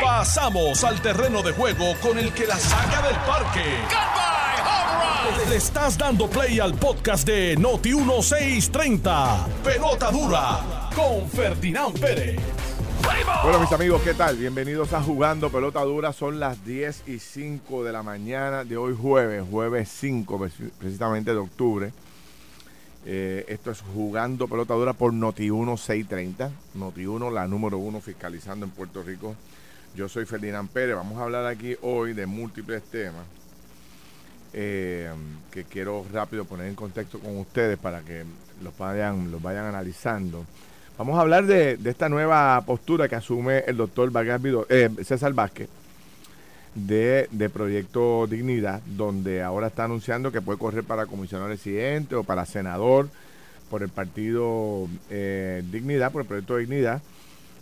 Pasamos al terreno de juego con el que la saca del parque. Le estás dando play al podcast de Noti 1630. Pelota dura con Ferdinand Pérez. Bueno, mis amigos, ¿qué tal? Bienvenidos a Jugando Pelota Dura. Son las 10 y 5 de la mañana de hoy jueves, jueves 5 precisamente de octubre. Eh, esto es Jugando Pelota Dura por Noti1 630. Noti1, la número uno fiscalizando en Puerto Rico. Yo soy Ferdinand Pérez. Vamos a hablar aquí hoy de múltiples temas eh, que quiero rápido poner en contexto con ustedes para que los vayan, los vayan analizando. Vamos a hablar de, esta nueva postura que asume el doctor eh, César Vázquez de, Proyecto Dignidad, donde ahora está anunciando que puede correr para comisionado residente o para senador por el partido eh, Dignidad, por el Proyecto Dignidad.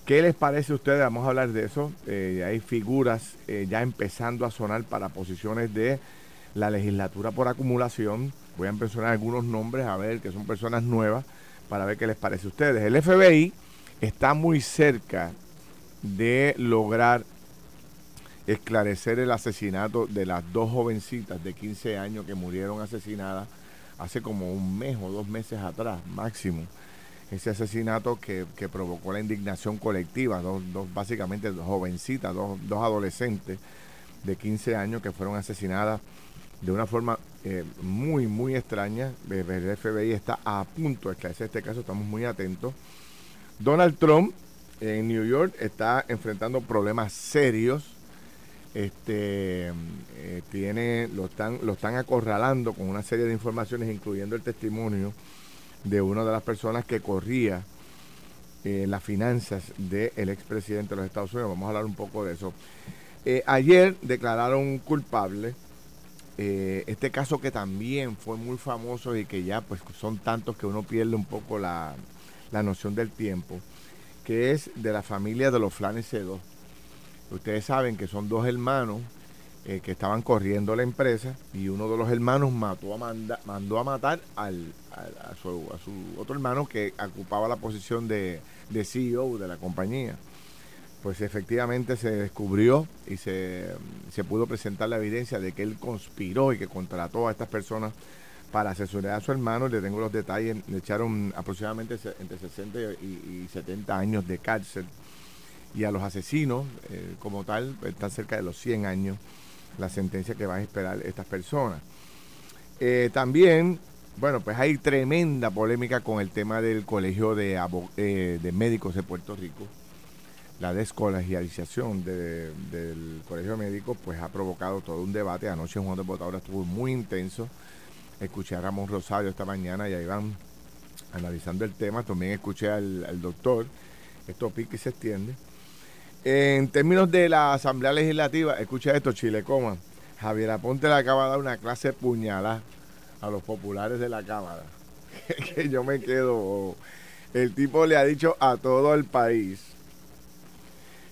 ¿Qué les parece a ustedes? Vamos a hablar de eso. Eh, hay figuras ya empezando a sonar para posiciones de la legislatura por acumulación. Voy a mencionar algunos nombres, a ver, que son personas nuevas para ver qué les parece a ustedes. El FBI está muy cerca de lograr esclarecer el asesinato de las dos jovencitas de 15 años que murieron asesinadas hace como un mes o dos meses atrás, máximo. Ese asesinato que, provocó la indignación colectiva, dos, básicamente dos jovencitas, dos, dos adolescentes de 15 años que fueron asesinadas de una forma eh, muy, muy extraña. El FBI está a punto de esclarecer este caso, estamos muy atentos. Donald Trump en New York está enfrentando problemas serios. Este eh, tiene, lo están, lo están acorralando con una serie de informaciones, incluyendo el testimonio de una de las personas que corría eh, las finanzas del expresidente de los Estados Unidos. Vamos a hablar un poco de eso. ayer declararon culpable eh, este caso que también fue muy famoso y que ya pues son tantos que uno pierde un poco la, noción del tiempo, que es de la familia de los Flanes C2. Ustedes saben que son dos hermanos eh, que estaban corriendo la empresa y uno de los hermanos mató a mandó a matar al, a, su, otro hermano que ocupaba la posición de, de CEO de la compañía pues efectivamente se descubrió y se, pudo presentar la evidencia de que él conspiró y que contrató a estas personas para asesorar a su hermano. Le tengo los detalles, le echaron aproximadamente entre 60 y, 70 años de cárcel. Y a los asesinos, eh, como tal, están cerca de los 100 años la sentencia que van a esperar estas personas. Eh, también, bueno, pues hay tremenda polémica con el tema del Colegio de, eh, de Médicos de Puerto Rico la descolegialización del Colegio Médico pues ha provocado todo un debate. Anoche Juan de Botadora estuvo muy intenso. Escuché a Ramón Rosario esta mañana y ahí van analizando el tema. También escuché al, doctor. Esto pique y se extiende. En términos de la Asamblea Legislativa, escucha esto, Chile Coma. Javier Aponte le acaba de dar una clase puñalada a los populares de la Cámara. que yo me quedo. El tipo le ha dicho a todo el país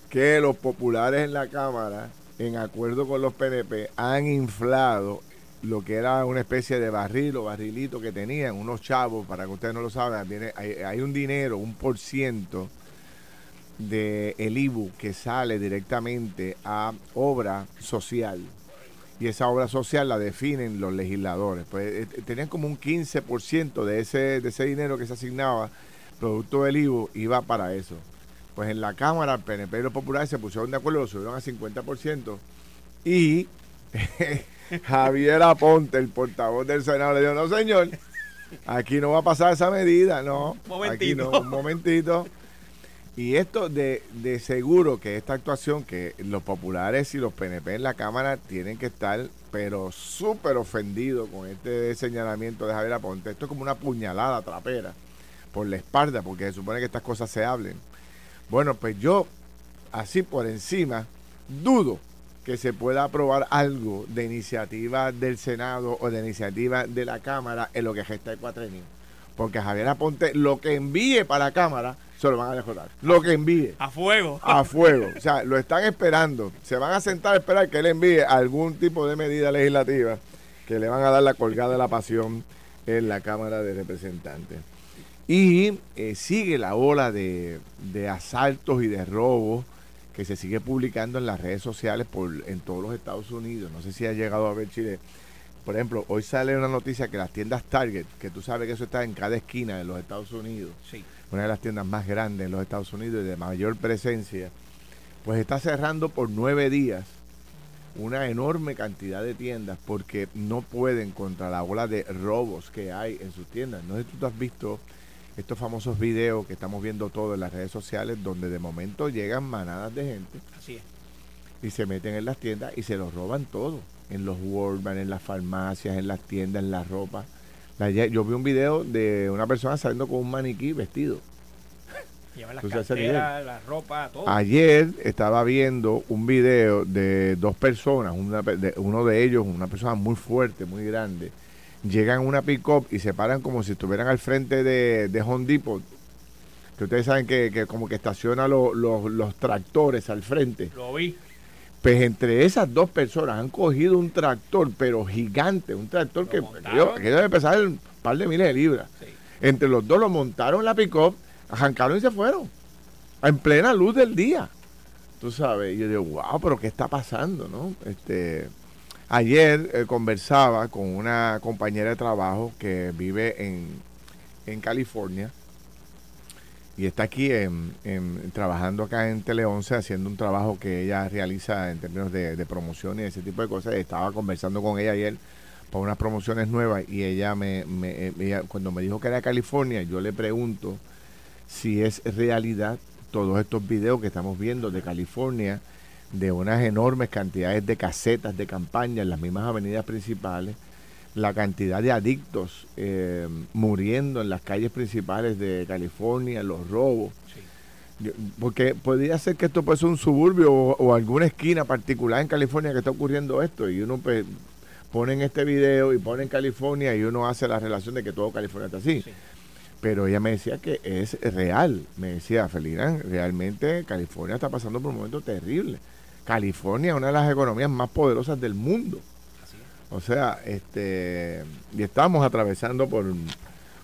que los populares en la Cámara, en acuerdo con los PNP, han inflado lo que era una especie de barril o barrilito que tenían unos chavos, para que ustedes no lo saben, viene, hay, un dinero, un por ciento de el IBU que sale directamente a obra social. Y esa obra social la definen los legisladores. Pues eh, tenían como un 15% de ese, de ese dinero que se asignaba, producto del IBU, iba para eso. Pues en la Cámara, el PNP y los populares se pusieron de acuerdo, lo subieron a 50%. Y Javier Aponte, el portavoz del Senado, le dijo, no señor, aquí no va a pasar esa medida, no. Aquí no, un momentito. Y esto de, de seguro que esta actuación, que los populares y los PNP en la Cámara tienen que estar, pero súper ofendidos con este señalamiento de Javier Aponte. Esto es como una puñalada trapera por la espalda, porque se supone que estas cosas se hablen. Bueno, pues yo, así por encima, dudo que se pueda aprobar algo de iniciativa del Senado o de iniciativa de la Cámara en lo que gesta el cuatrenio. Porque Javier Aponte, lo que envíe para la Cámara, se lo van a dejar. Lo que envíe. A fuego. A fuego. O sea, lo están esperando. Se van a sentar a esperar que él envíe algún tipo de medida legislativa que le van a dar la colgada de la pasión en la Cámara de Representantes. Y eh, sigue la ola de, asaltos y de robos que se sigue publicando en las redes sociales por, en todos los Estados Unidos. No sé si ha llegado a ver Chile. Por ejemplo, hoy sale una noticia que las tiendas Target, que tú sabes que eso está en cada esquina de los Estados Unidos, una de las tiendas más grandes en los Estados Unidos y de mayor presencia, pues está cerrando por nueve días una enorme cantidad de tiendas porque no pueden contra la ola de robos que hay en sus tiendas. No sé si tú has visto estos famosos videos que estamos viendo todos en las redes sociales donde de momento llegan manadas de gente. Así es. Y se meten en las tiendas y se los roban todo. En los Walmart, en las farmacias, en las tiendas, en la ropa. Yo vi un video de una persona saliendo con un maniquí vestido. Lleva las carteras, la ropa, todo. Ayer estaba viendo un video de dos personas, uno de ellos, una persona muy fuerte, muy grande, llegan a una pick-up y se paran como si estuvieran al frente de, de Home Depot. Que ustedes saben que, como que estaciona los tractores al frente. Lo vi. Pues entre esas dos personas han cogido un tractor, pero gigante, un tractor que, que, debe pesar un par de miles de libras. Entre los dos lo montaron en la pick-up, arrancaron y se fueron. En plena luz del día. Tú sabes, y yo digo, wow, pero ¿qué está pasando, no? Este, Ayer eh, conversaba con una compañera de trabajo que vive en, en California y está aquí trabajando acá en Tele 11 haciendo un trabajo que ella realiza en términos de, promoción y ese tipo de cosas. Estaba conversando con ella ayer por unas promociones nuevas y ella me, me cuando me dijo que era California, yo le pregunto si es realidad todos estos videos que estamos viendo de California de unas enormes cantidades de casetas de campaña en las mismas avenidas principales, la cantidad de adictos eh, muriendo en las calles principales de California, los robos. porque podría ser que esto puede ser un suburbio o, alguna esquina particular en California que está ocurriendo esto y uno pues, pone en este video y pone en California y uno hace la relación de que todo California está así. Pero ella me decía que es real. Me decía, Felina, realmente California está pasando por un momento terrible. California es una de las economías más poderosas del mundo. O sea, este, y estamos atravesando por,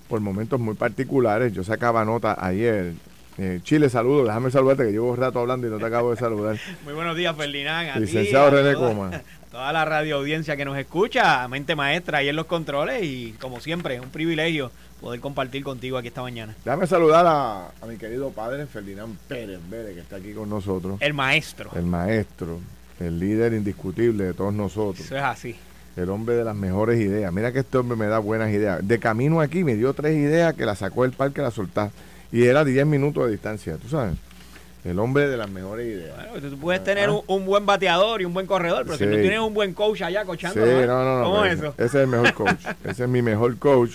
por momentos muy particulares. Yo sacaba nota ayer. Eh, Chile, saludos. Déjame saludarte que llevo un rato hablando y no te acabo de saludar. muy buenos días, Ferdinand. Licenciado René Coma. Toda la radio audiencia que nos escucha, mente maestra ahí en los controles y como siempre, un privilegio poder compartir contigo aquí esta mañana. Déjame saludar a, mi querido padre Ferdinand Pérez Vélez, que está aquí con nosotros. El maestro. El maestro, el líder indiscutible de todos nosotros. Eso es así. El hombre de las mejores ideas. Mira que este hombre me da buenas ideas. De camino aquí me dio tres ideas que la sacó del parque la soltar. Y era 10 minutos de distancia, tú sabes. El hombre de las mejores ideas. Bueno, tú puedes tener un, buen bateador y un buen corredor, pero si no tienes un buen coach allá coachando. Sí, no, no, no. ¿Cómo es eso? Ese es el mejor coach. ese es mi mejor coach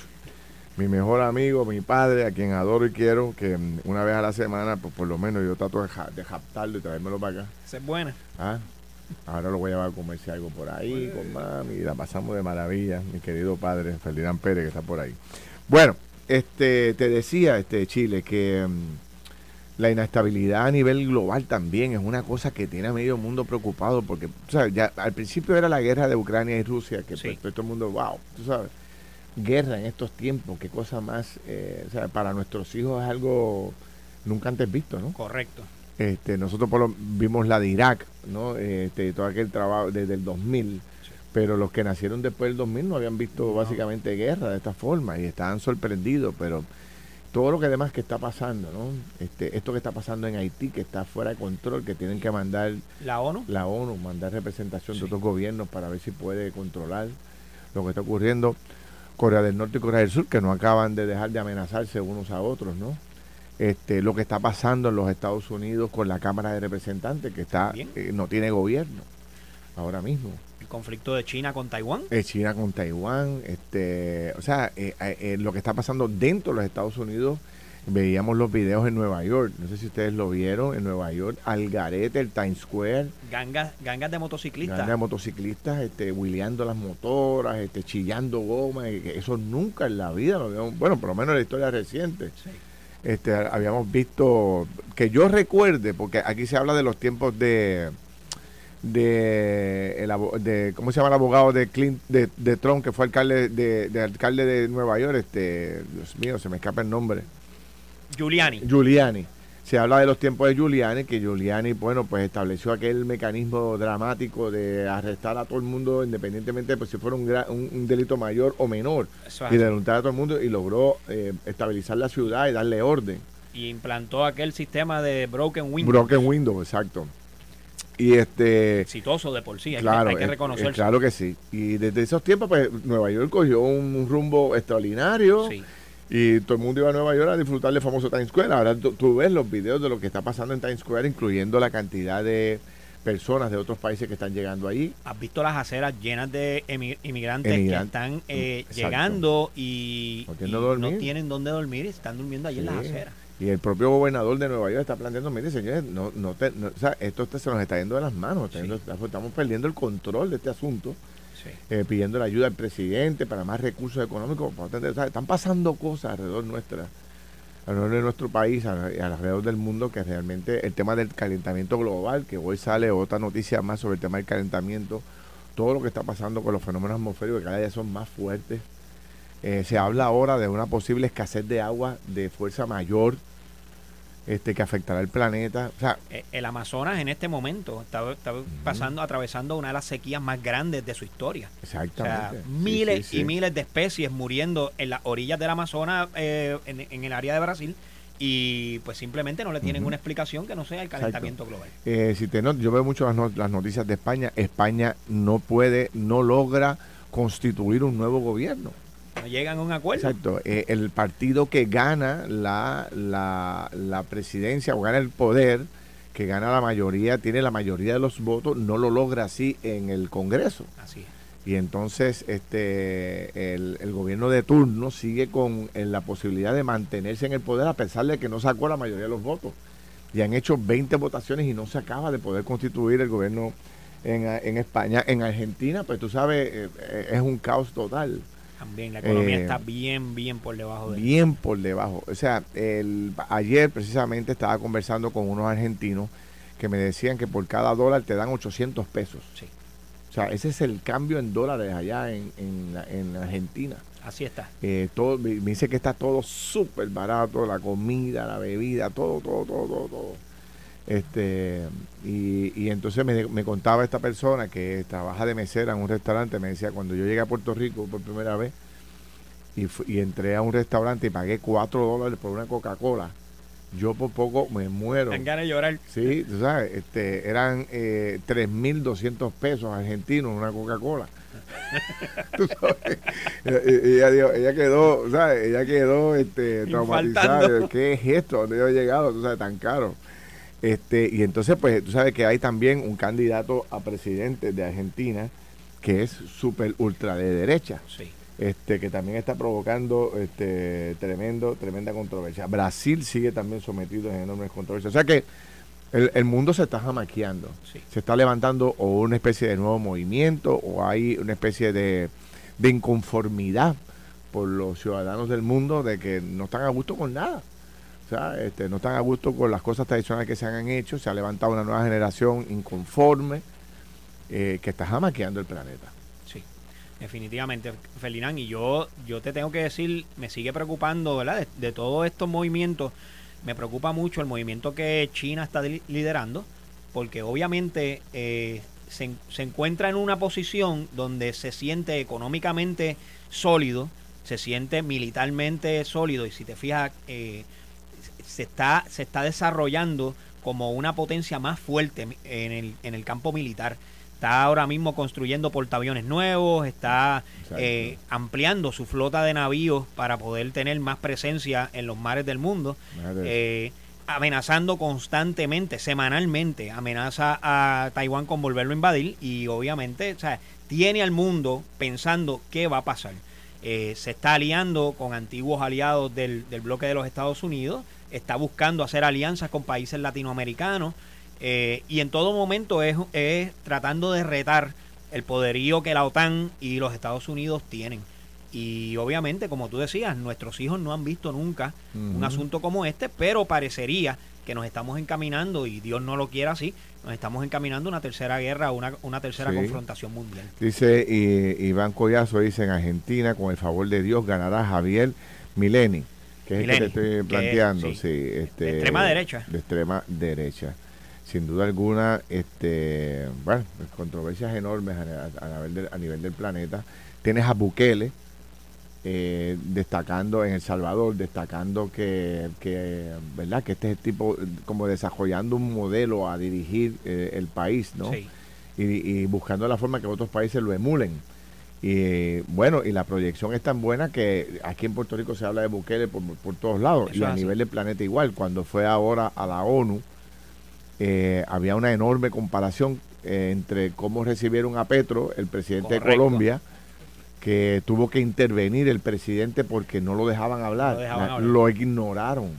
mi mejor amigo, mi padre, a quien adoro y quiero, que una vez a la semana, pues por lo menos yo trato de, de japtarlo y traérmelo para acá. Esa es buena. Ah, ahora lo voy a llevar a comerse algo por ahí con mami y la pasamos de maravilla, mi querido padre Ferdinand Pérez que está por ahí. Bueno, este te decía este Chile que mm, la inestabilidad a nivel global también es una cosa que tiene a medio mundo preocupado porque, sabes, ya al principio era la guerra de Ucrania y Rusia que pues, todo el mundo, wow, tú sabes guerra en estos tiempos, qué cosa más, eh, o sea, para nuestros hijos es algo nunca antes visto, ¿no? Correcto. Este, nosotros por lo, vimos la de Irak, ¿no? Este, todo aquel trabajo desde el 2000, pero los que nacieron después del 2000 no habían visto básicamente guerra de esta forma y estaban sorprendidos, pero todo lo que demás que está pasando, ¿no? Este, esto que está pasando en Haití, que está fuera de control, que tienen que mandar la ONU, la ONU, mandar representación de otros gobiernos para ver si puede controlar lo que está ocurriendo. Corea del Norte y Corea del Sur, que no acaban de dejar de amenazarse unos a otros, ¿no? Este, lo que está pasando en los Estados Unidos con la Cámara de Representantes, que está eh, no tiene gobierno ahora mismo. El conflicto de China con Taiwán. Eh, China con Taiwán, este, o sea, eh, lo que está pasando dentro de los Estados Unidos veíamos los videos en Nueva York. No sé si ustedes lo vieron en Nueva York, Algarete, el Times Square. Gangas, gangas de motociclistas. Gangas de motociclistas, este, huileando las motoras, este, chillando goma. Eso nunca en la vida lo habíamos, bueno, por lo menos en la historia reciente. Este, habíamos visto, que yo recuerde, porque aquí se habla de los tiempos de de, el, de cómo se llama el abogado de Clint de, de Trump que fue alcalde de, de, alcalde de Nueva York este Dios mío se me escapa el nombre Giuliani. Giuliani. Se habla de los tiempos de Giuliani, que Giuliani, bueno, pues estableció aquel mecanismo dramático de arrestar a todo el mundo independientemente de pues, si fuera un, un, delito mayor o menor. y denunciar a todo el mundo y logró eh, estabilizar la ciudad y darle orden. Y implantó aquel sistema de broken window. Broken window, exacto. Y este. Exitoso de por sí, hay, claro, que, reconocerlo. Claro que sí. Y desde esos tiempos, pues Nueva York cogió un, rumbo extraordinario. Sí. Y todo el mundo iba a Nueva York a disfrutar del famoso Times Square. Ahora tú, ves los videos de lo que está pasando en Times Square, incluyendo la cantidad de personas de otros países que están llegando allí. Has visto las aceras llenas de inmigrantes que están eh, llegando y, no tienen dónde dormir y están durmiendo allí en las aceras. Y el propio gobernador de Nueva York está planteando, mire señores, no, no, o sea, esto se nos está yendo de las manos, estamos perdiendo el control de este asunto, eh, pidiendo la ayuda al presidente para más recursos económicos. están pasando cosas alrededor nuestra, alrededor de nuestro país, alrededor del mundo, que realmente el tema del calentamiento global, que hoy sale otra noticia más sobre el tema del calentamiento, todo lo que está pasando con los fenómenos atmosféricos que cada día son más fuertes. Eh, se habla ahora de una posible escasez de agua de fuerza mayor este, que afectará el planeta. O sea, eh, el Amazonas en este momento está, pasando, atravesando una de las sequías más grandes de su historia. Exactamente. miles y miles de especies muriendo en las orillas del Amazonas, eh, en, el área de Brasil, y pues simplemente no le tienen una explicación que no sea el calentamiento global. Eh, si te yo veo mucho las, las noticias de España. España no puede, no logra constituir un nuevo gobierno. No llegan a un acuerdo. Exacto. Eh, el partido que gana la, la, presidencia o gana el poder, que gana la mayoría, tiene la mayoría de los votos, no lo logra así en el Congreso. Así es. Y entonces este el, el gobierno de turno sigue con la posibilidad de mantenerse en el poder a pesar de que no sacó la mayoría de los votos. Y han hecho 20 votaciones y no se acaba de poder constituir el gobierno en, en España. En Argentina, pues tú sabes, eh, eh, es un caos total. También la economía eh, está bien, bien por debajo de Bien por debajo. O sea, el, ayer precisamente estaba conversando con unos argentinos que me decían que por cada dólar te dan 800 pesos. Sí. O sea, ese es el cambio en dólares allá en, en, Argentina. Así está. Eh, todo, me dice que está todo súper barato, la comida, la bebida, todo, todo, todo, todo, todo. Este, y, y entonces me, me, contaba esta persona que trabaja de mesera en un restaurante, me decía, cuando yo llegué a Puerto Rico por primera vez y, y entré a un restaurante y pagué 4 dólares por una Coca-Cola, yo por poco me muero. Dan ganas de llorar. Sí, tú sabes, este, eran eh, 3.200 pesos argentinos una Coca-Cola. ¿Tú sabes? ella, ella, quedó, ¿sabes? Ella quedó este, traumatizada. ¿Qué es esto? ¿Dónde yo he llegado? ¿Tú sabes? Tan caro. Este, y entonces, pues, tú sabes que hay también un candidato a presidente de Argentina que es súper ultra de derecha. Este, que también está provocando este, tremendo, tremenda controversia. Brasil sigue también sometido en enormes controversias. O sea que el, mundo se está jamaqueando. Se está levantando o una especie de nuevo movimiento o hay una especie de, de inconformidad por los ciudadanos del mundo de que no están a gusto con nada. Este, no están a gusto con las cosas tradicionales que se han hecho, se ha levantado una nueva generación inconforme eh, que está jamaqueando el planeta. Sí, definitivamente, Felinán, y yo, yo te tengo que decir, me sigue preocupando, ¿verdad? De, todos estos movimientos, me preocupa mucho el movimiento que China está liderando, porque obviamente eh, se, se encuentra en una posición donde se siente económicamente sólido, se siente militarmente sólido, y si te fijas, eh, se está, se está desarrollando como una potencia más fuerte en el, en el campo militar. Está ahora mismo construyendo portaaviones nuevos, está eh, ampliando su flota de navíos para poder tener más presencia en los mares del mundo. Eh, amenazando constantemente, semanalmente, amenaza a Taiwán con volverlo a invadir y obviamente o sea, tiene al mundo pensando qué va a pasar. Eh, se está aliando con antiguos aliados del, del bloque de los Estados Unidos, está buscando hacer alianzas con países latinoamericanos eh, y en todo momento es, es, tratando de retar el poderío que la OTAN y los Estados Unidos tienen. Y obviamente, como tú decías, nuestros hijos no han visto nunca un asunto como este, pero parecería que nos estamos encaminando, y Dios no lo quiera así, nos estamos encaminando a una tercera guerra, una, una tercera confrontación mundial. Dice y, Iván Collazo, dice en Argentina, con el favor de Dios, ganará Javier Mileni que es el que te estoy planteando, sí. este, de extrema derecha. De extrema derecha. Sin duda alguna, este, bueno, controversias enormes a, nivel, del, a nivel del planeta. Tienes a Bukele, eh, destacando en El Salvador, destacando que, que, ¿verdad? que este es el tipo, como desarrollando un modelo a dirigir eh, el país, ¿no? Sí. Y, buscando la forma que otros países lo emulen. Y bueno, y la proyección es tan buena que aquí en Puerto Rico se habla de Bukele por, todos lados y a nivel del planeta igual. Cuando fue ahora a la ONU, eh, había una enorme comparación entre cómo recibieron a Petro, el presidente de Colombia, que tuvo que intervenir el presidente porque no lo dejaban hablar. Lo, ignoraron.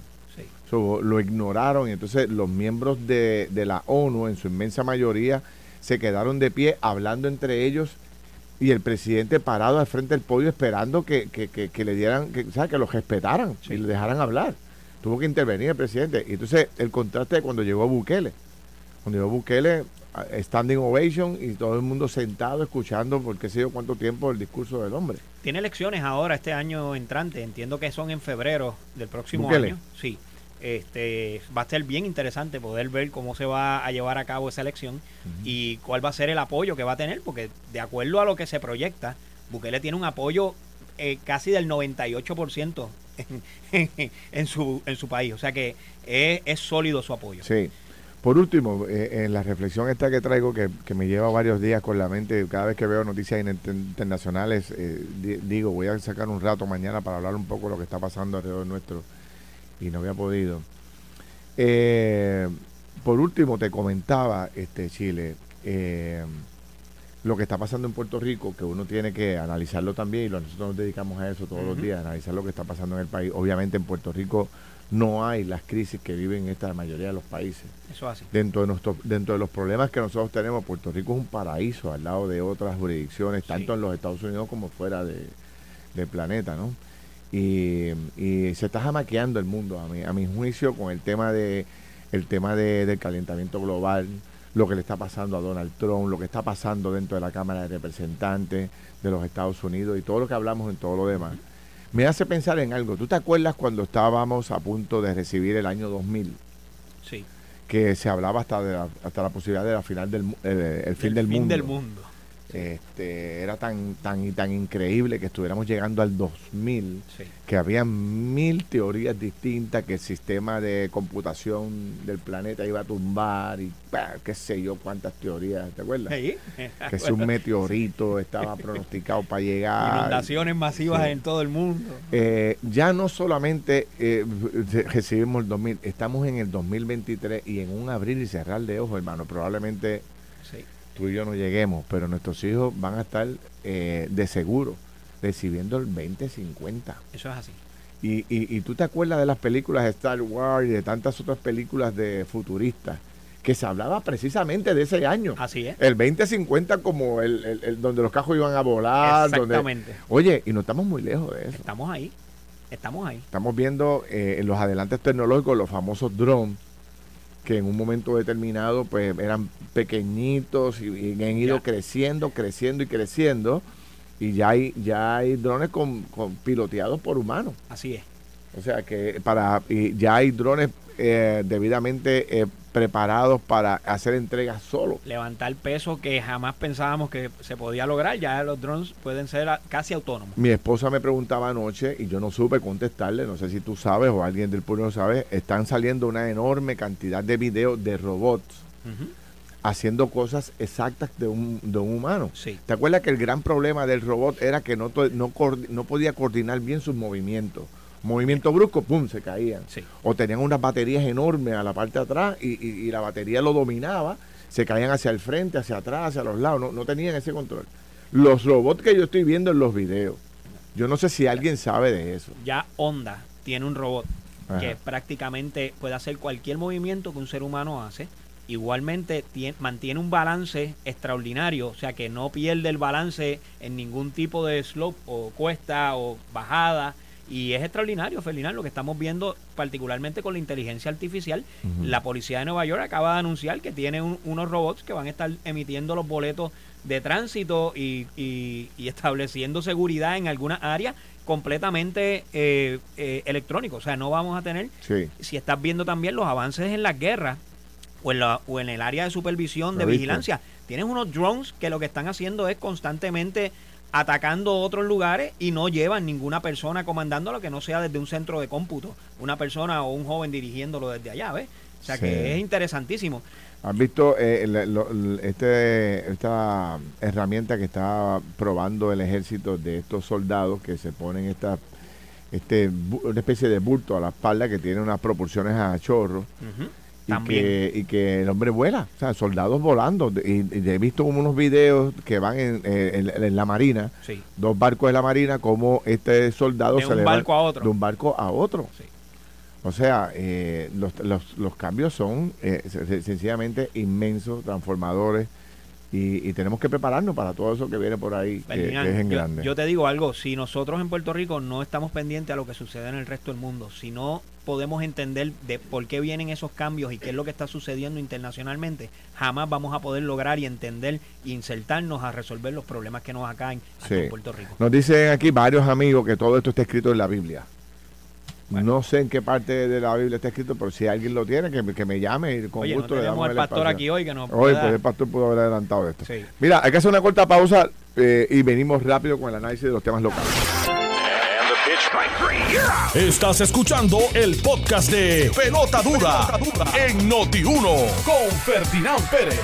lo ignoraron y entonces los miembros de, la ONU, en su inmensa mayoría, se quedaron de pie hablando entre ellos y el presidente parado al frente del podio esperando que, le dieran, que, que los respetaran y le dejaran hablar. Tuvo que intervenir el presidente. Y entonces el contraste de cuando llegó Bukele. Cuando llegó Bukele, standing ovation y todo el mundo sentado escuchando por qué sé yo cuánto tiempo el discurso del hombre. Tiene elecciones ahora este año entrante, entiendo que son en febrero del próximo año. Sí. Este, va a ser bien interesante poder ver cómo se va a llevar a cabo esa elección y cuál va a ser el apoyo que va a tener, porque de acuerdo a lo que se proyecta, Bukele tiene un apoyo eh, casi del 98% en, en, su, en su país, o sea que es, es sólido su apoyo. Sí. Por último, eh, en la reflexión esta que traigo, que, me lleva varios días con la mente, cada vez que veo noticias internacionales, eh, digo, voy a sacar un rato mañana para hablar un poco de lo que está pasando alrededor nuestro, y no había podido. Eh, por último, te comentaba, este Chile, lo que está pasando en Puerto Rico, que uno tiene que analizarlo también, y nosotros nos dedicamos a eso todos los días, analizar lo que está pasando en el país. Obviamente en Puerto Rico no hay las crisis que viven esta mayoría de los países. Eso así. Dentro de, nuestro, dentro de los problemas que nosotros tenemos, Puerto Rico es un paraíso al lado de otras jurisdicciones, tanto en los Estados Unidos como fuera de, del planeta, ¿no? Y, se está jamaqueando el mundo, a mi, a mi juicio, con el tema de el tema de, del calentamiento global, lo que le está pasando a Donald Trump, lo que está pasando dentro de la Cámara de Representantes de los Estados Unidos y todo lo que hablamos en todo lo demás me hace pensar en algo. ¿Tú te acuerdas cuando estábamos a punto de recibir el año 2000? Sí. Que se hablaba hasta de la, hasta la posibilidad de la final del eh, el, fin del fin del mundo. Este, era tan, tan y tan increíble que estuviéramos llegando al 2000, que había mil teorías distintas, que el sistema de computación del planeta iba a tumbar y qué sé yo cuántas teorías, ¿te acuerdas? Que si un meteorito estaba pronosticado para llegar. Inundaciones masivas en todo el mundo. Eh, ya no solamente eh, recibimos el 2000, estamos en el 2023 y en un abrir y cerrar de ojos, hermano, probablemente tú y yo no lleguemos, pero nuestros hijos van a estar eh, de seguro recibiendo el 2050. Eso es así. Y, y, tú te acuerdas de las películas de Star Wars y de tantas otras películas de futuristas que se hablaba precisamente de ese año. Así es. El 2050 como el, el, donde los cajos iban a volar. Exactamente. oye, y no estamos muy lejos de eso. Estamos ahí. Estamos ahí. Estamos viendo eh, en los adelantes tecnológicos los famosos drones que en un momento determinado pues eran pequeñitos y, han ido creciendo, creciendo y creciendo y ya hay ya hay drones con, piloteados por humanos. Así es. O sea que para y ya hay drones eh, debidamente eh, preparados para hacer entregas solo. Levantar peso que jamás pensábamos que se podía lograr. Ya los drones pueden ser casi autónomos. Mi esposa me preguntaba anoche y yo no supe contestarle. No sé si tú sabes o alguien del pueblo lo sabe. Están saliendo una enorme cantidad de videos de robots. Haciendo cosas exactas de un, de un humano. Sí. ¿Te acuerdas que el gran problema del robot era que no, no, no podía coordinar bien sus movimientos? Movimiento brusco, ¡pum!, se caían. O tenían unas baterías enormes a la parte de atrás y, la batería lo dominaba, se caían hacia el frente, hacia atrás, hacia los lados, no, no tenían ese control. Los robots que yo estoy viendo en los videos, yo no sé si alguien sabe de eso. Ya Honda tiene un robot que prácticamente puede hacer cualquier movimiento que un ser humano hace. Igualmente mantiene un balance extraordinario, o sea que no pierde el balance en ningún tipo de slope o cuesta o bajada Y es extraordinario, Ferdinand, lo que estamos viendo, particularmente con la inteligencia artificial. La policía de Nueva York acaba de anunciar que tiene unos robots que van a estar emitiendo los boletos de tránsito y, y, estableciendo seguridad en algunas áreas completamente eh, eh, electrónico. O sea, no vamos a tener, si estás viendo también los avances en las guerras o en, la, o en el área de supervisión, de vigilancia, tienes unos drones que lo que están haciendo es constantemente atacando otros lugares y no llevan ninguna persona comandándolo que no sea desde un centro de cómputo, una persona o un joven dirigiéndolo desde allá, ¿ves? O sea que es interesantísimo. ¿Has visto eh, este, esta herramienta que está probando el ejército de estos soldados que se ponen esta, este, una especie de bulto a la espalda que tiene unas proporciones a chorro? Y que, y que el hombre vuela, o sea, soldados volando. Y, he visto como unos videos que van en, en, la marina, dos barcos de la marina, como este soldado de un barco a otro. De un barco a otro. O sea, eh, los, los, los, cambios son eh, sencillamente inmensos, transformadores. Y, tenemos que prepararnos para todo eso que viene por ahí, que, es en grande. Yo te digo algo, si nosotros en Puerto Rico no estamos pendientes a lo que sucede en el resto del mundo, si no podemos entender de por qué vienen esos cambios y qué es lo que está sucediendo internacionalmente, jamás vamos a poder lograr y entender e insertarnos a resolver los problemas que nos acaen aquí en Puerto Rico. Nos dicen aquí varios amigos que todo esto está escrito en la Biblia. No sé en qué parte de la Biblia está escrito, pero si alguien lo tiene, que, que me llame y con gusto le damos el pastor aquí hoy que nos Hoy, pues el pastor pudo haber adelantado esto. Mira, hay que hacer una corta pausa eh, y venimos rápido con el análisis de los temas locales. Estás escuchando el podcast de Pelota Dura, en Noti1 con Ferdinand Pérez.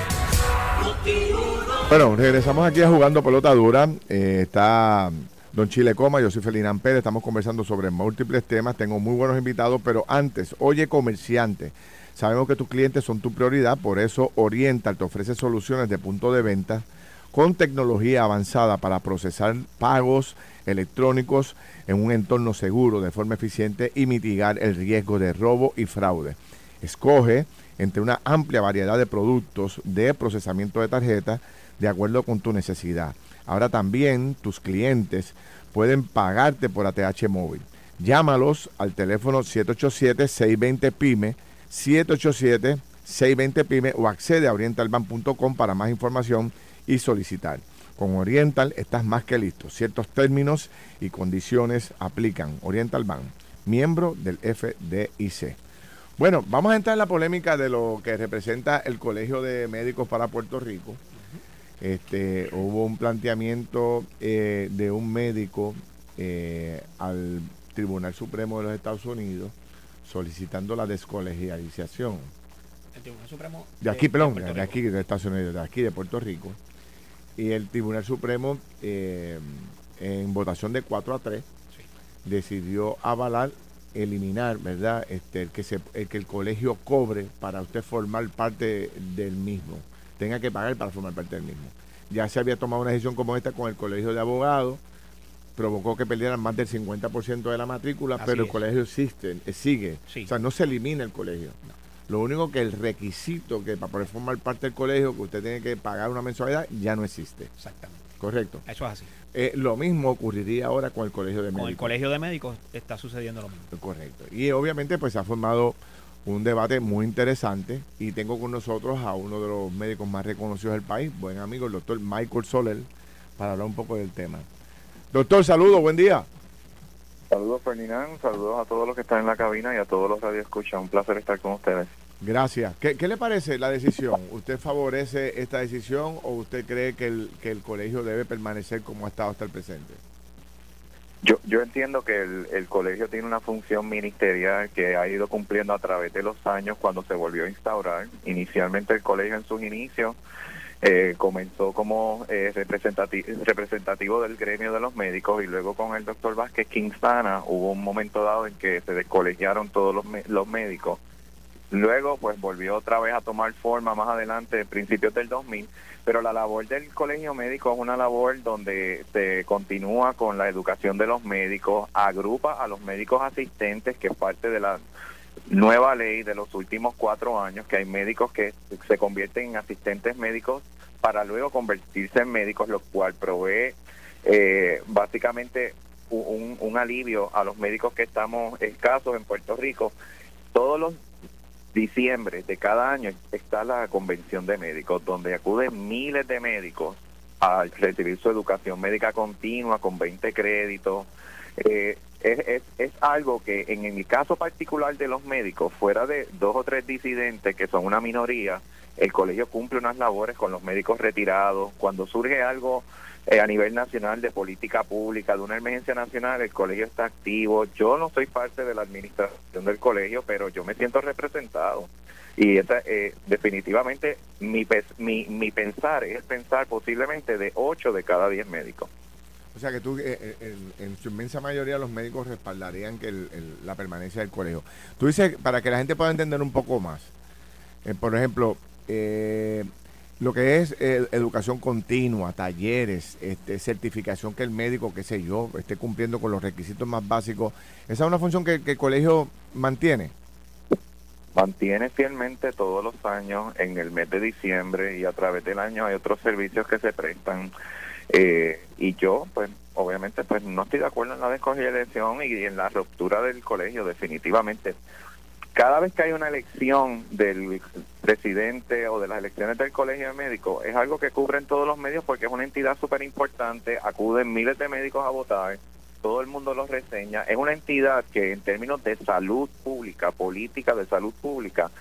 Bueno, regresamos aquí a jugando Pelota Dura. Eh, está Don Chile Coma, yo soy Felinán Pérez, estamos conversando sobre múltiples temas, tengo muy buenos invitados, pero antes, oye comerciante, sabemos que tus clientes son tu prioridad, por eso Oriental te ofrece soluciones de punto de venta con tecnología avanzada para procesar pagos electrónicos en un entorno seguro de forma eficiente y mitigar el riesgo de robo y fraude. Escoge entre una amplia variedad de productos de procesamiento de tarjeta de acuerdo con tu necesidad. Ahora también tus clientes pueden pagarte por ATH móvil. Llámalos al teléfono 787-620-PYME, 787-620-PYME o accede a orientalbank.com para más información y solicitar. Con Oriental estás más que listo. Ciertos términos y condiciones aplican. Oriental Bank, miembro del FDIC. Bueno, vamos a entrar en la polémica de lo que representa el Colegio de Médicos para Puerto Rico. Este, hubo un planteamiento eh, de un médico eh, al Tribunal Supremo de los Estados Unidos solicitando la descolegialización. El Tribunal Supremo de aquí, perdón, de, aquí de Estados Unidos, de aquí de Puerto Rico. Y el Tribunal Supremo, eh, en votación de 4 a 3, decidió avalar, eliminar, ¿verdad? Este, el que se, el que el colegio cobre para usted formar parte del mismo tenga que pagar para formar parte del mismo. Ya se había tomado una decisión como esta con el Colegio de Abogados, provocó que perdieran más del 50% de la matrícula, pero el colegio existe, eh, sigue. O sea, no se elimina el colegio. Lo único que el requisito que para poder formar parte del colegio, que usted tiene que pagar una mensualidad, ya no existe. Exactamente. Correcto. Eso es así. Eh, lo mismo ocurriría ahora con el colegio de médicos. Con el colegio de médicos está sucediendo lo mismo. Correcto. Y obviamente pues se ha formado un debate muy interesante y tengo con nosotros a uno de los médicos más reconocidos del país, buen amigo, el doctor Michael Soler, para hablar un poco del tema. Doctor, saludos, buen día. Saludos Ferdinand, saludos a todos los que están en la cabina y a todos los que escuchan. Un placer estar con ustedes. Gracias. ¿Qué, le parece la decisión? ¿Usted favorece esta decisión o usted cree que el, que el colegio debe permanecer como ha estado hasta el presente? Yo, yo entiendo que el, colegio tiene una función ministerial que ha ido cumpliendo a través de los años cuando se volvió a instaurar. Inicialmente el colegio en sus inicios eh, comenzó como eh, representativo, del gremio de los médicos y luego con el doctor Vázquez Quintana hubo un momento dado en que se descolegiaron todos los, los médicos. Luego pues volvió otra vez a tomar forma más adelante, principios del 2000 pero la labor del colegio médico es una labor donde se continúa con la educación de los médicos, agrupa a los médicos asistentes, que es parte de la nueva ley de los últimos cuatro años, que hay médicos que se convierten en asistentes médicos para luego convertirse en médicos, lo cual provee eh, básicamente un, un alivio a los médicos que estamos escasos en Puerto Rico. Todos los diciembre de cada año está la convención de médicos, donde acuden miles de médicos a recibir su educación médica continua con 20 créditos. Eh, es, es, algo que en el caso particular de los médicos, fuera de dos o tres disidentes que son una minoría, el colegio cumple unas labores con los médicos retirados. Cuando surge algo eh, a nivel nacional de política pública, de una emergencia nacional, el colegio está activo. Yo no soy parte de la administración del colegio, pero yo me siento representado. Y esa, eh, definitivamente mi, mi, mi pensar es pensar posiblemente de 8 de cada 10 médicos. O sea que tú, eh, en, su inmensa mayoría, los médicos respaldarían que la permanencia del colegio. Tú dices, para que la gente pueda entender un poco más, por ejemplo, eh, lo que es educación continua, talleres, este, certificación que el médico, qué sé yo, esté cumpliendo con los requisitos más básicos, ¿esa es una función que el colegio mantiene? mantiene fielmente todos los años en el mes de diciembre y a través del año hay otros servicios que se prestan. Eh, y yo pues obviamente pues no estoy de acuerdo en la descongelación y en la ruptura del colegio definitivamente cada vez que hay una elección del presidente o de las elecciones del colegio de médicos es algo que cubre en todos los medios porque es una entidad súper importante acuden miles de médicos a votar todo el mundo lo reseña, es una entidad que en términos de salud pública, política de salud pública,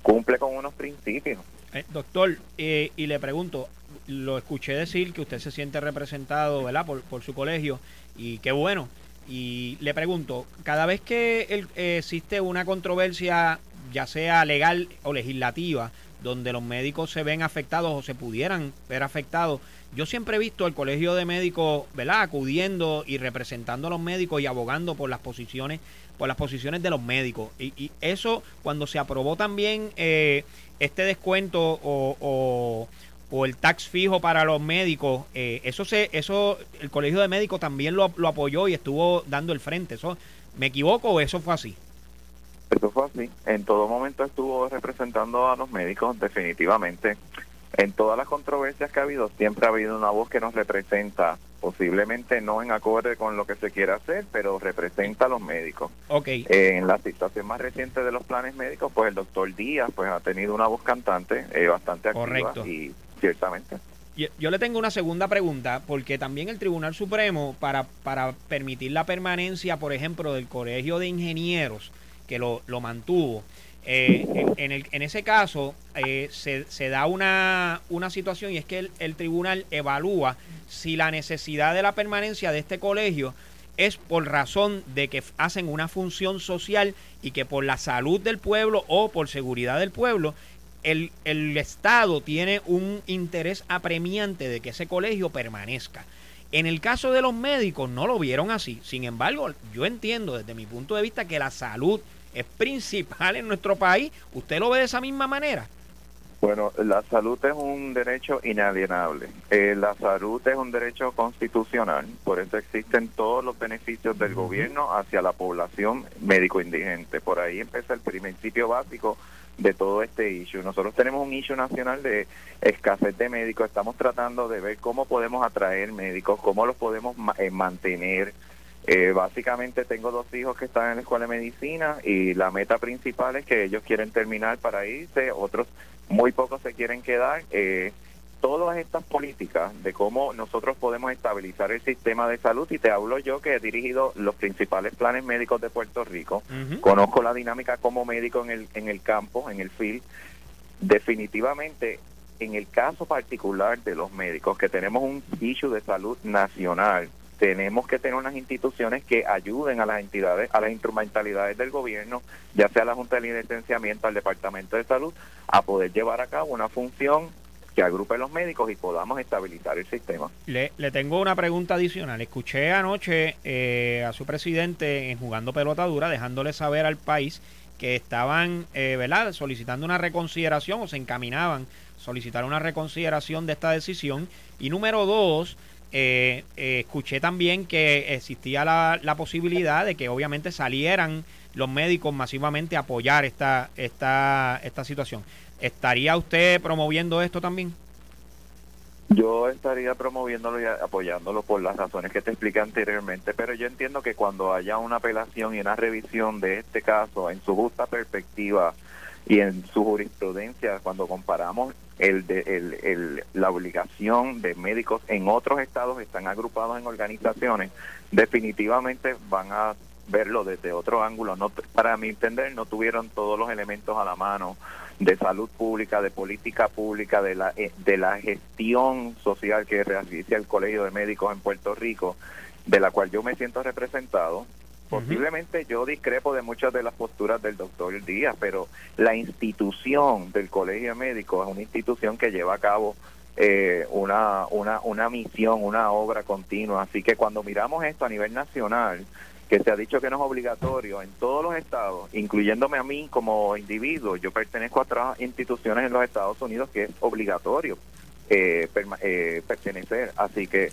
cumple con unos principios. Eh, doctor, eh, y le pregunto, lo escuché decir que usted se siente representado ¿verdad? Por su colegio y qué bueno. Y le pregunto, cada vez que existe una controversia, ya sea legal o legislativa, donde los médicos se ven afectados o se pudieran ver afectados, yo siempre he visto el colegio de médicos, ¿verdad? Acudiendo y representando a los médicos y abogando por las posiciones, por las posiciones de los médicos. Y, eso, cuando se aprobó también eh, este descuento o, el tax fijo para los médicos, eh, eso se, eso, el colegio de médicos también lo, lo apoyó y estuvo dando el frente. Eso, ¿me equivoco o eso fue así? Eso fue así. En todo momento estuvo representando a los médicos, definitivamente en todas las controversias que ha habido, siempre ha habido una voz que nos representa, posiblemente no en acorde con lo que se quiere hacer, pero representa a los médicos. Okay. en la situación más reciente de los planes médicos, pues el doctor Díaz pues ha tenido una voz cantante eh, bastante activa Correcto. y ciertamente. Yo, yo, le tengo una segunda pregunta, porque también el Tribunal Supremo, para, para permitir la permanencia, por ejemplo, del Colegio de Ingenieros, que lo, lo mantuvo, eh, en, el, en, ese caso eh, se, se, da una, una, situación y es que el, tribunal evalúa si la necesidad de la permanencia de este colegio es por razón de que hacen una función social y que por la salud del pueblo o por seguridad del pueblo, el, el Estado tiene un interés apremiante de que ese colegio permanezca. En el caso de los médicos no lo vieron así. Sin embargo, yo entiendo desde mi punto de vista que la salud es principal en nuestro país. ¿Usted lo ve de esa misma manera? Bueno, la salud es un derecho inalienable. Eh, la salud es un derecho constitucional, por eso existen todos los beneficios del gobierno hacia la población médico indigente. Por ahí empieza el principio básico de todo este issue. Nosotros tenemos un issue nacional de escasez de médicos. Estamos tratando de ver cómo podemos atraer médicos, cómo los podemos eh, mantener eh, básicamente tengo dos hijos que están en la escuela de medicina y la meta principal es que ellos quieren terminar para irse, otros muy pocos se quieren quedar. Eh, todas estas políticas de cómo nosotros podemos estabilizar el sistema de salud y te hablo yo que he dirigido los principales planes médicos de Puerto Rico, conozco la dinámica como médico en el, en el campo, en el field, definitivamente en el caso particular de los médicos que tenemos un issue de salud nacional tenemos que tener unas instituciones que ayuden a las entidades, a las instrumentalidades del gobierno, ya sea la Junta de Licenciamiento, al Departamento de Salud, a poder llevar a cabo una función que agrupe los médicos y podamos estabilizar el sistema. Le, tengo una pregunta adicional. Escuché anoche eh, a su presidente en jugando pelota dura, dejándole saber al país que estaban, eh, ¿verdad?, solicitando una reconsideración o se encaminaban a solicitar una reconsideración de esta decisión. Y número dos, eh, eh, escuché también que existía la, la, posibilidad de que obviamente salieran los médicos masivamente a apoyar esta, esta, esta situación. ¿Estaría usted promoviendo esto también? Yo estaría promoviéndolo y apoyándolo por las razones que te expliqué anteriormente, pero yo entiendo que cuando haya una apelación y una revisión de este caso en su justa perspectiva y en su jurisprudencia, cuando comparamos el, de, el, la obligación de médicos en otros estados están agrupados en organizaciones, definitivamente van a verlo desde otro ángulo. No, para mi entender, no tuvieron todos los elementos a la mano de salud pública, de política pública, de la, eh, de la gestión social que realiza el Colegio de Médicos en Puerto Rico, de la cual yo me siento representado. Posiblemente yo discrepo de muchas de las posturas del doctor Díaz, pero la institución del Colegio de Médicos es una institución que lleva a cabo eh, una, una, una misión, una obra continua. Así que cuando miramos esto a nivel nacional, que se ha dicho que no es obligatorio en todos los estados, incluyéndome a mí como individuo. Yo pertenezco a otras instituciones en los Estados Unidos que es obligatorio eh, eh, pertenecer. Así que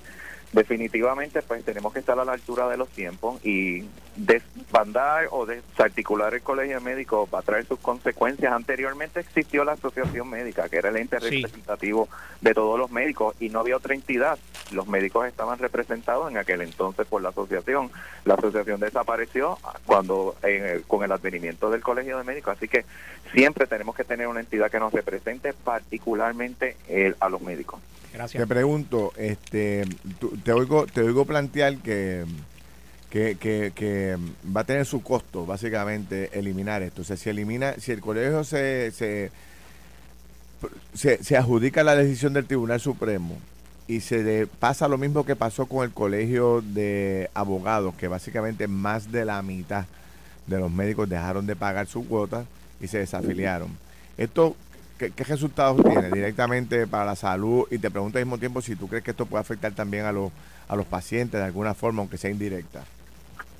definitivamente pues tenemos que estar a la altura de los tiempos y desbandar o desarticular el colegio médico va a traer sus consecuencias. Anteriormente existió la asociación médica, que era el ente representativo de todos los médicos y no había otra entidad. Los médicos estaban representados en aquel entonces por la asociación. La asociación desapareció cuando con el advenimiento del colegio de médicos. Así que siempre tenemos que tener una entidad que nos represente particularmente a los médicos. Te pregunto, este, te oigo, te oigo plantear que, que, que, va a tener su costo, básicamente, eliminar esto. O sea, si elimina, si el colegio se, se, se, adjudica la decisión del Tribunal Supremo y se pasa lo mismo que pasó con el colegio de abogados, que básicamente más de la mitad de los médicos dejaron de pagar su cuota y se desafiliaron. Esto ¿Qué, resultados tiene directamente para la salud? Y te pregunto al mismo tiempo si tú crees que esto puede afectar también a los, a los pacientes de alguna forma, aunque sea indirecta.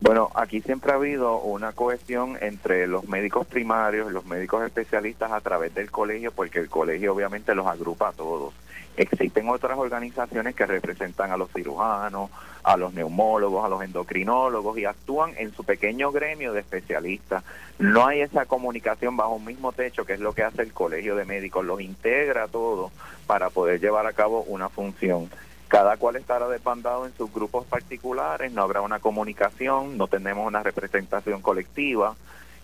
Bueno, aquí siempre ha habido una cohesión entre los médicos primarios y los médicos especialistas a través del colegio, porque el colegio obviamente los agrupa a todos. Existen otras organizaciones que representan a los cirujanos, a los neumólogos, a los endocrinólogos y actúan en su pequeño gremio de especialistas. No hay esa comunicación bajo un mismo techo, que es lo que hace el Colegio de Médicos, los integra todos para poder llevar a cabo una función. Cada cual estará desbandado en sus grupos particulares, no habrá una comunicación, no tenemos una representación colectiva.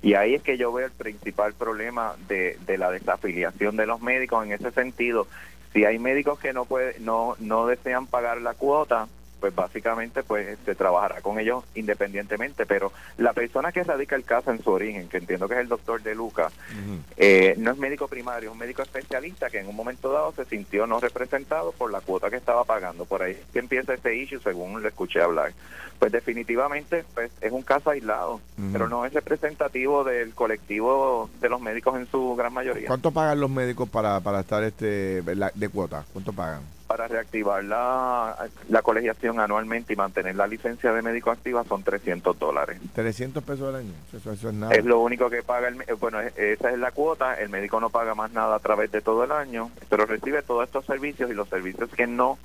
Y ahí es que yo veo el principal problema de, de la desafiliación de los médicos en ese sentido, si hay médicos que no puede, no, no desean pagar la cuota, pues básicamente pues se trabajará con ellos independientemente, pero la persona que radica el caso en su origen, que entiendo que es el doctor de Luca, eh, no es médico primario, es un médico especialista que en un momento dado se sintió no representado por la cuota que estaba pagando. Por ahí que empieza este issue, según le escuché hablar. Pues definitivamente pues es un caso aislado, pero no es representativo del colectivo de los médicos en su gran mayoría. ¿Cuánto pagan los médicos para, para estar este de cuota? ¿Cuánto pagan? Para reactivar la, la colegiación anualmente y mantener la licencia de médico activa son 300 dólares. 300 pesos al año, eso, es nada. Es lo único que paga, el, eh, bueno, esa es la cuota, el médico no paga más nada a través de todo el año, pero recibe todos estos servicios y los servicios que no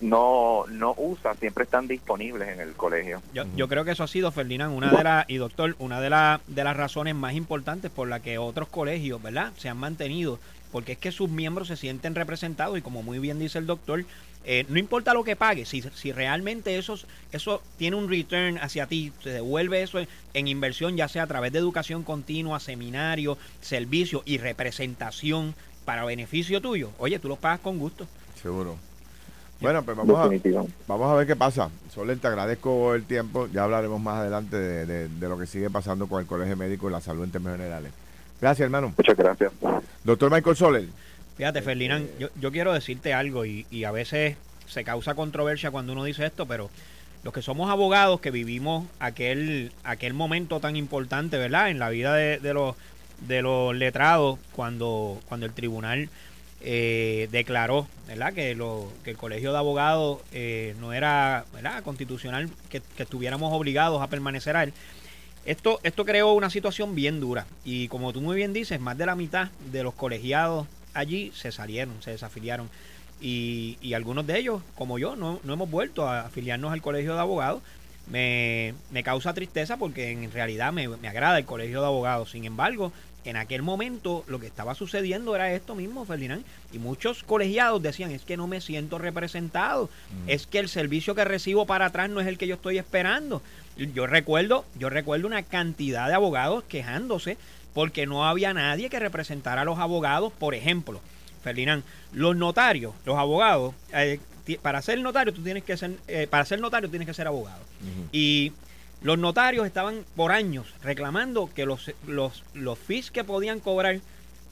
no no usa siempre están disponibles en el colegio. Yo, yo creo que eso ha sido Ferdinand una de las y doctor una de las de las razones más importantes por la que otros colegios, ¿verdad? se han mantenido porque es que sus miembros se sienten representados y como muy bien dice el doctor, eh, no importa lo que pague, si, si realmente eso, eso tiene un return hacia ti, se devuelve eso en, inversión, ya sea a través de educación continua, seminario, servicio y representación para beneficio tuyo, oye, tú lo pagas con gusto. Seguro. Bueno, pues vamos a, vamos a ver qué pasa. Soler, te agradezco el tiempo. Ya hablaremos más adelante de, de, lo que sigue pasando con el Colegio Médico y la salud en términos generales. Gracias, hermano. Muchas gracias. Doctor Michael Soler. Fíjate, Ferdinand, yo, yo quiero decirte algo y, a veces se causa controversia cuando uno dice esto, pero los que somos abogados que vivimos aquel, aquel momento tan importante, ¿verdad? En la vida de, los, de los letrados, cuando, cuando el tribunal eh, declaró, ¿verdad? Que, lo, que el colegio de abogados eh, no era, ¿verdad? Constitucional, que, que estuviéramos obligados a permanecer a él. Esto, esto creó una situación bien dura y como tú muy bien dices, más de la mitad de los colegiados allí se salieron, se desafiliaron. Y, y algunos de ellos, como yo, no, no, hemos vuelto a afiliarnos al colegio de abogados. Me, me causa tristeza porque en realidad me, me, agrada el colegio de abogados. Sin embargo, En aquel momento lo que estaba sucediendo era esto mismo, Ferdinand. Y muchos colegiados decían, es que no me siento representado, mm. es que el servicio que recibo para atrás no es el que yo estoy esperando. Yo recuerdo, yo recuerdo una cantidad de abogados quejándose porque no había nadie que representara a los abogados, por ejemplo. Ferdinand, los notarios, los abogados, eh, para ser notario tú tienes que ser, eh, para ser notario tienes que ser abogado. Y los notarios estaban por años reclamando que los, los, los fees que podían cobrar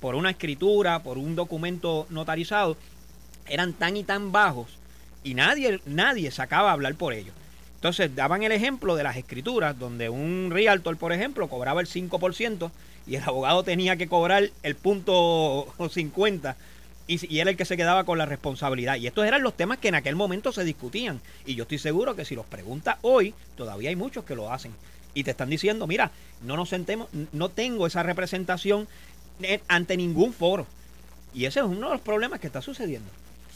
por una escritura, por un documento notarizado, eran tan y tan bajos y nadie, nadie sacaba a hablar por ellos. Entonces daban el ejemplo de las escrituras, donde un realtor, por ejemplo, cobraba el 5% y el abogado tenía que cobrar el punto 50 y, era el que se quedaba con la responsabilidad. Y estos eran los temas que en aquel momento se discutían. Y yo estoy seguro que si los preguntas hoy, todavía hay muchos que lo hacen. Y te están diciendo, mira, no nos sentemos, no tengo esa representación ante ningún foro. Y ese es uno de los problemas que está sucediendo.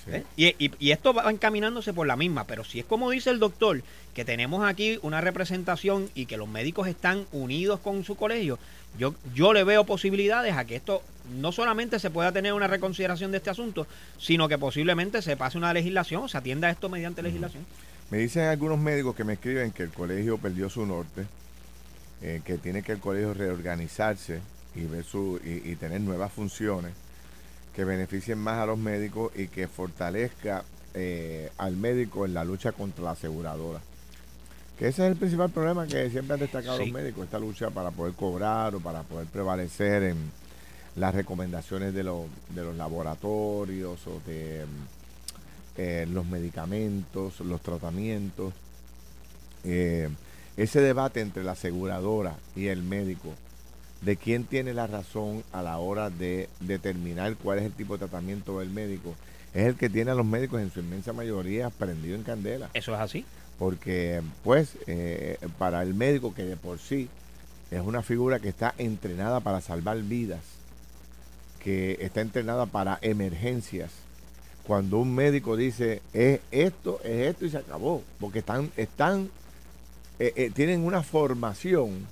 ¿Eh? Y, esto va encaminándose por la misma, pero si es como dice el doctor, que tenemos aquí una representación y que los médicos están unidos con su colegio, yo, yo le veo posibilidades a que esto no solamente se pueda tener una reconsideración de este asunto, sino que posiblemente se pase una legislación, o se atienda esto mediante legislación. Me dicen algunos médicos que me escriben que el colegio perdió su norte, eh, que tiene que el colegio reorganizarse y, ver su, y tener nuevas funciones que beneficien más a los médicos y que fortalezca eh, al médico en la lucha contra la aseguradora. Que ese es el principal problema que siempre han destacado los médicos, esta lucha para poder cobrar o para poder prevalecer en las recomendaciones de, los, de los laboratorios o de eh, los medicamentos, los tratamientos. Eh, ese debate entre la aseguradora y el médico de quién tiene la razón a la hora de determinar cuál es el tipo de tratamiento del médico, es el que tiene a los médicos en su inmensa mayoría prendido en candela. Eso es así. Porque, pues, eh, para el médico que de por sí es una figura que está entrenada para salvar vidas, que está entrenada para emergencias, cuando un médico dice es esto, es esto y se acabó, porque están, están, eh, eh, tienen una formación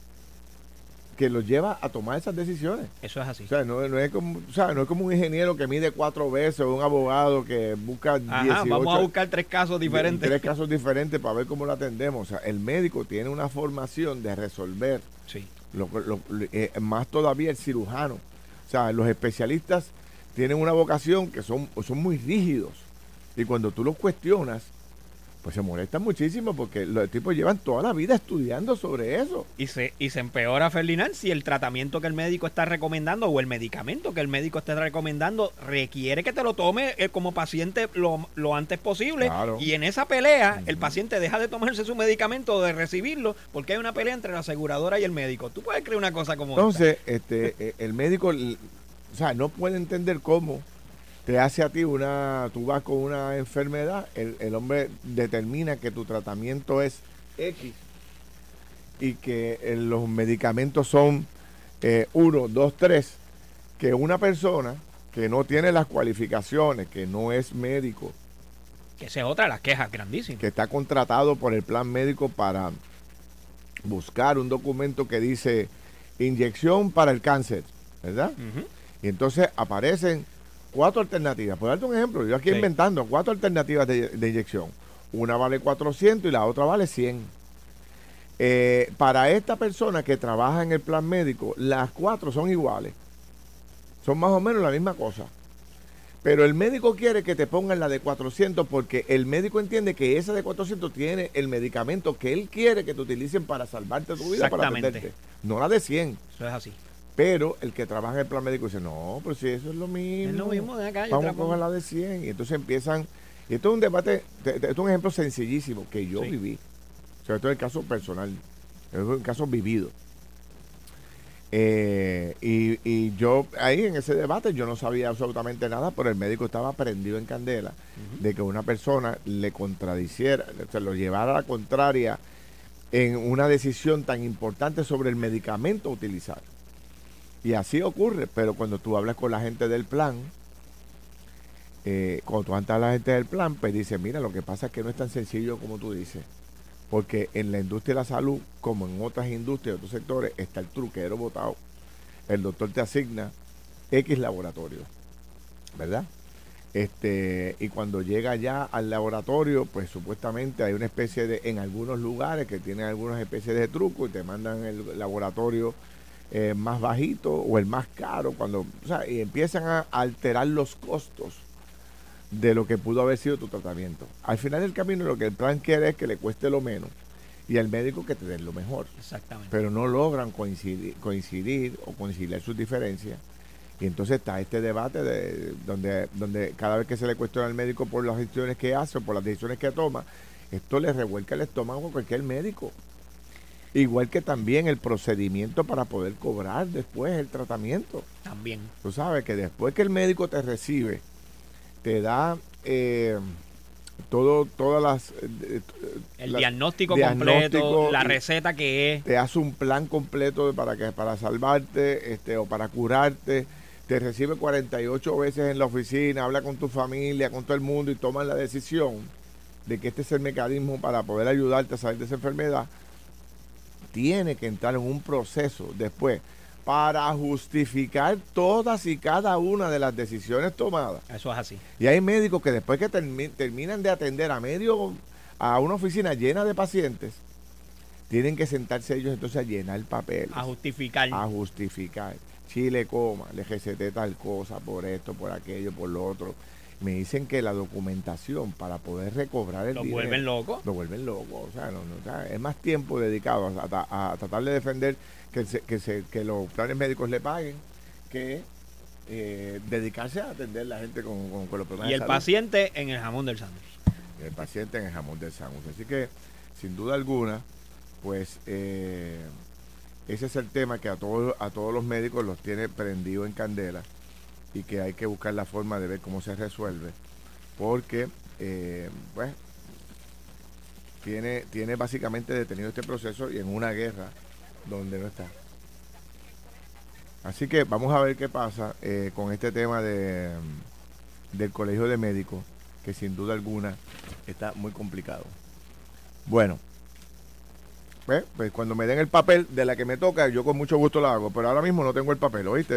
que los lleva a tomar esas decisiones. Eso es así. O sea, no, es, como, o sea, no es como un ingeniero que mide cuatro veces o un abogado que busca Ajá, Vamos a buscar tres casos diferentes. Tres casos diferentes para ver cómo lo atendemos. O sea, el médico tiene una formación de resolver. Sí. Lo, eh, más todavía el cirujano. O sea, los especialistas tienen una vocación que son, son muy rígidos. Y cuando tú los cuestionas, pues se molestan muchísimo porque los tipos llevan toda la vida estudiando sobre eso. Y se, y se empeora, Ferdinand, si el tratamiento que el médico está recomendando o el medicamento que el médico está recomendando requiere que te lo tome eh, como paciente lo, antes posible. Y en esa pelea, el paciente deja de tomarse su medicamento o de recibirlo porque hay una pelea entre la aseguradora y el médico. ¿Tú puedes creer una cosa como Entonces, este, eh, el médico, o sea, no puede entender cómo te hace a ti una, tú vas con una enfermedad, el, hombre determina que tu tratamiento es X y que eh, los medicamentos son 1, 2, 3, que una persona que no tiene las cualificaciones, que no es médico, que esa es otra de las quejas grandísimas, que está contratado por el plan médico para buscar un documento que dice inyección para el cáncer, ¿verdad? Y entonces aparecen cuatro alternativas. Por darte un ejemplo, yo aquí inventando cuatro alternativas de, inyección. Una vale 400 y la otra vale 100. Eh, para esta persona que trabaja en el plan médico, las cuatro son iguales. Son más o menos la misma cosa. Pero el médico quiere que te pongan la de 400 porque el médico entiende que esa de 400 tiene el medicamento que él quiere que te utilicen para salvarte tu vida, para atenderte. No la de 100. Eso es así. Pero el que trabaja en el plan médico dice, no, pero si eso es lo mismo. Es lo mismo de acá. Vamos a coger la de 100. Y entonces empiezan... Y esto es un debate, esto es un ejemplo sencillísimo que yo viví. Sobre todo el caso personal. Es un caso vivido. Eh, y, yo ahí en ese debate yo no sabía absolutamente nada, pero el médico estaba prendido en candela de que una persona le contradiciera, se lo llevara a la contraria en una decisión tan importante sobre el medicamento a utilizar. Y así ocurre, pero cuando tú hablas con la gente del plan, eh, cuando tú hablas a la gente del plan, pues dice, mira, lo que pasa es que no es tan sencillo como tú dices. Porque en la industria de la salud, como en otras industrias, otros sectores, está el truquero votado. el doctor te asigna X laboratorio, ¿verdad? Este, y cuando llega ya al laboratorio, pues supuestamente hay una especie de, en algunos lugares que tienen algunas especies de truco y te mandan el laboratorio eh, más bajito o el más caro, cuando, o sea, y empiezan a alterar los costos de lo que pudo haber sido tu tratamiento. Al final del camino lo que el plan quiere es que le cueste lo menos y al médico que te den lo mejor. Exactamente. Pero no logran coincidir, coincidir o conciliar sus diferencias. Y entonces está este debate de donde, donde cada vez que se le cuestiona al médico por las decisiones que hace o por las decisiones que toma, esto le revuelca el estómago a cualquier médico. Igual que también el procedimiento para poder cobrar después el tratamiento. También. Tú sabes que después que el médico te recibe, te da eh, todo, todas las... eh, El diagnóstico, diagnóstico completo, la receta que es. te hace un plan completo para que para salvarte este o para curarte te recibe 48 veces en la oficina habla con tu familia con todo el mundo y toman la decisión de que este es el mecanismo para poder ayudarte a salir de esa enfermedad tiene que entrar en un proceso después para justificar todas y cada una de las decisiones tomadas Eso es así. y hay médicos que después que termi- terminan de atender a medio, a una oficina llena de pacientes, tienen que sentarse ellos entonces a llenar papeles, A justificar. a justificar. Chile coma, le receté tal cosa por esto, por aquello, por lo otro. Me dicen que la documentación para poder recobrar el Los dinero, vuelven locos. Lo vuelven locos. O sea, no, no, es más tiempo dedicado a, a- a tratar de defender que, se- que, se- que los planes médicos le paguen que eh, dedicarse a atender a la gente con, con- con los problemas Y de el salud. paciente en el jamón del sándwich. el paciente en el jamón del sándwich. Así que, sin duda alguna, pues eh, ese es el tema que a todos, a todos los médicos los tiene prendido en candela y que hay que buscar la forma de ver cómo se resuelve. Porque, eh, pues, tiene, tiene básicamente detenido este proceso y en una guerra donde no está. Así que vamos a ver qué pasa eh, con este tema de, del Colegio de Médicos, que sin duda alguna está muy complicado. Bueno, pues, pues cuando me den el papel de la que me toca, yo con mucho gusto la hago, pero ahora mismo no tengo el papel, ¿oíste?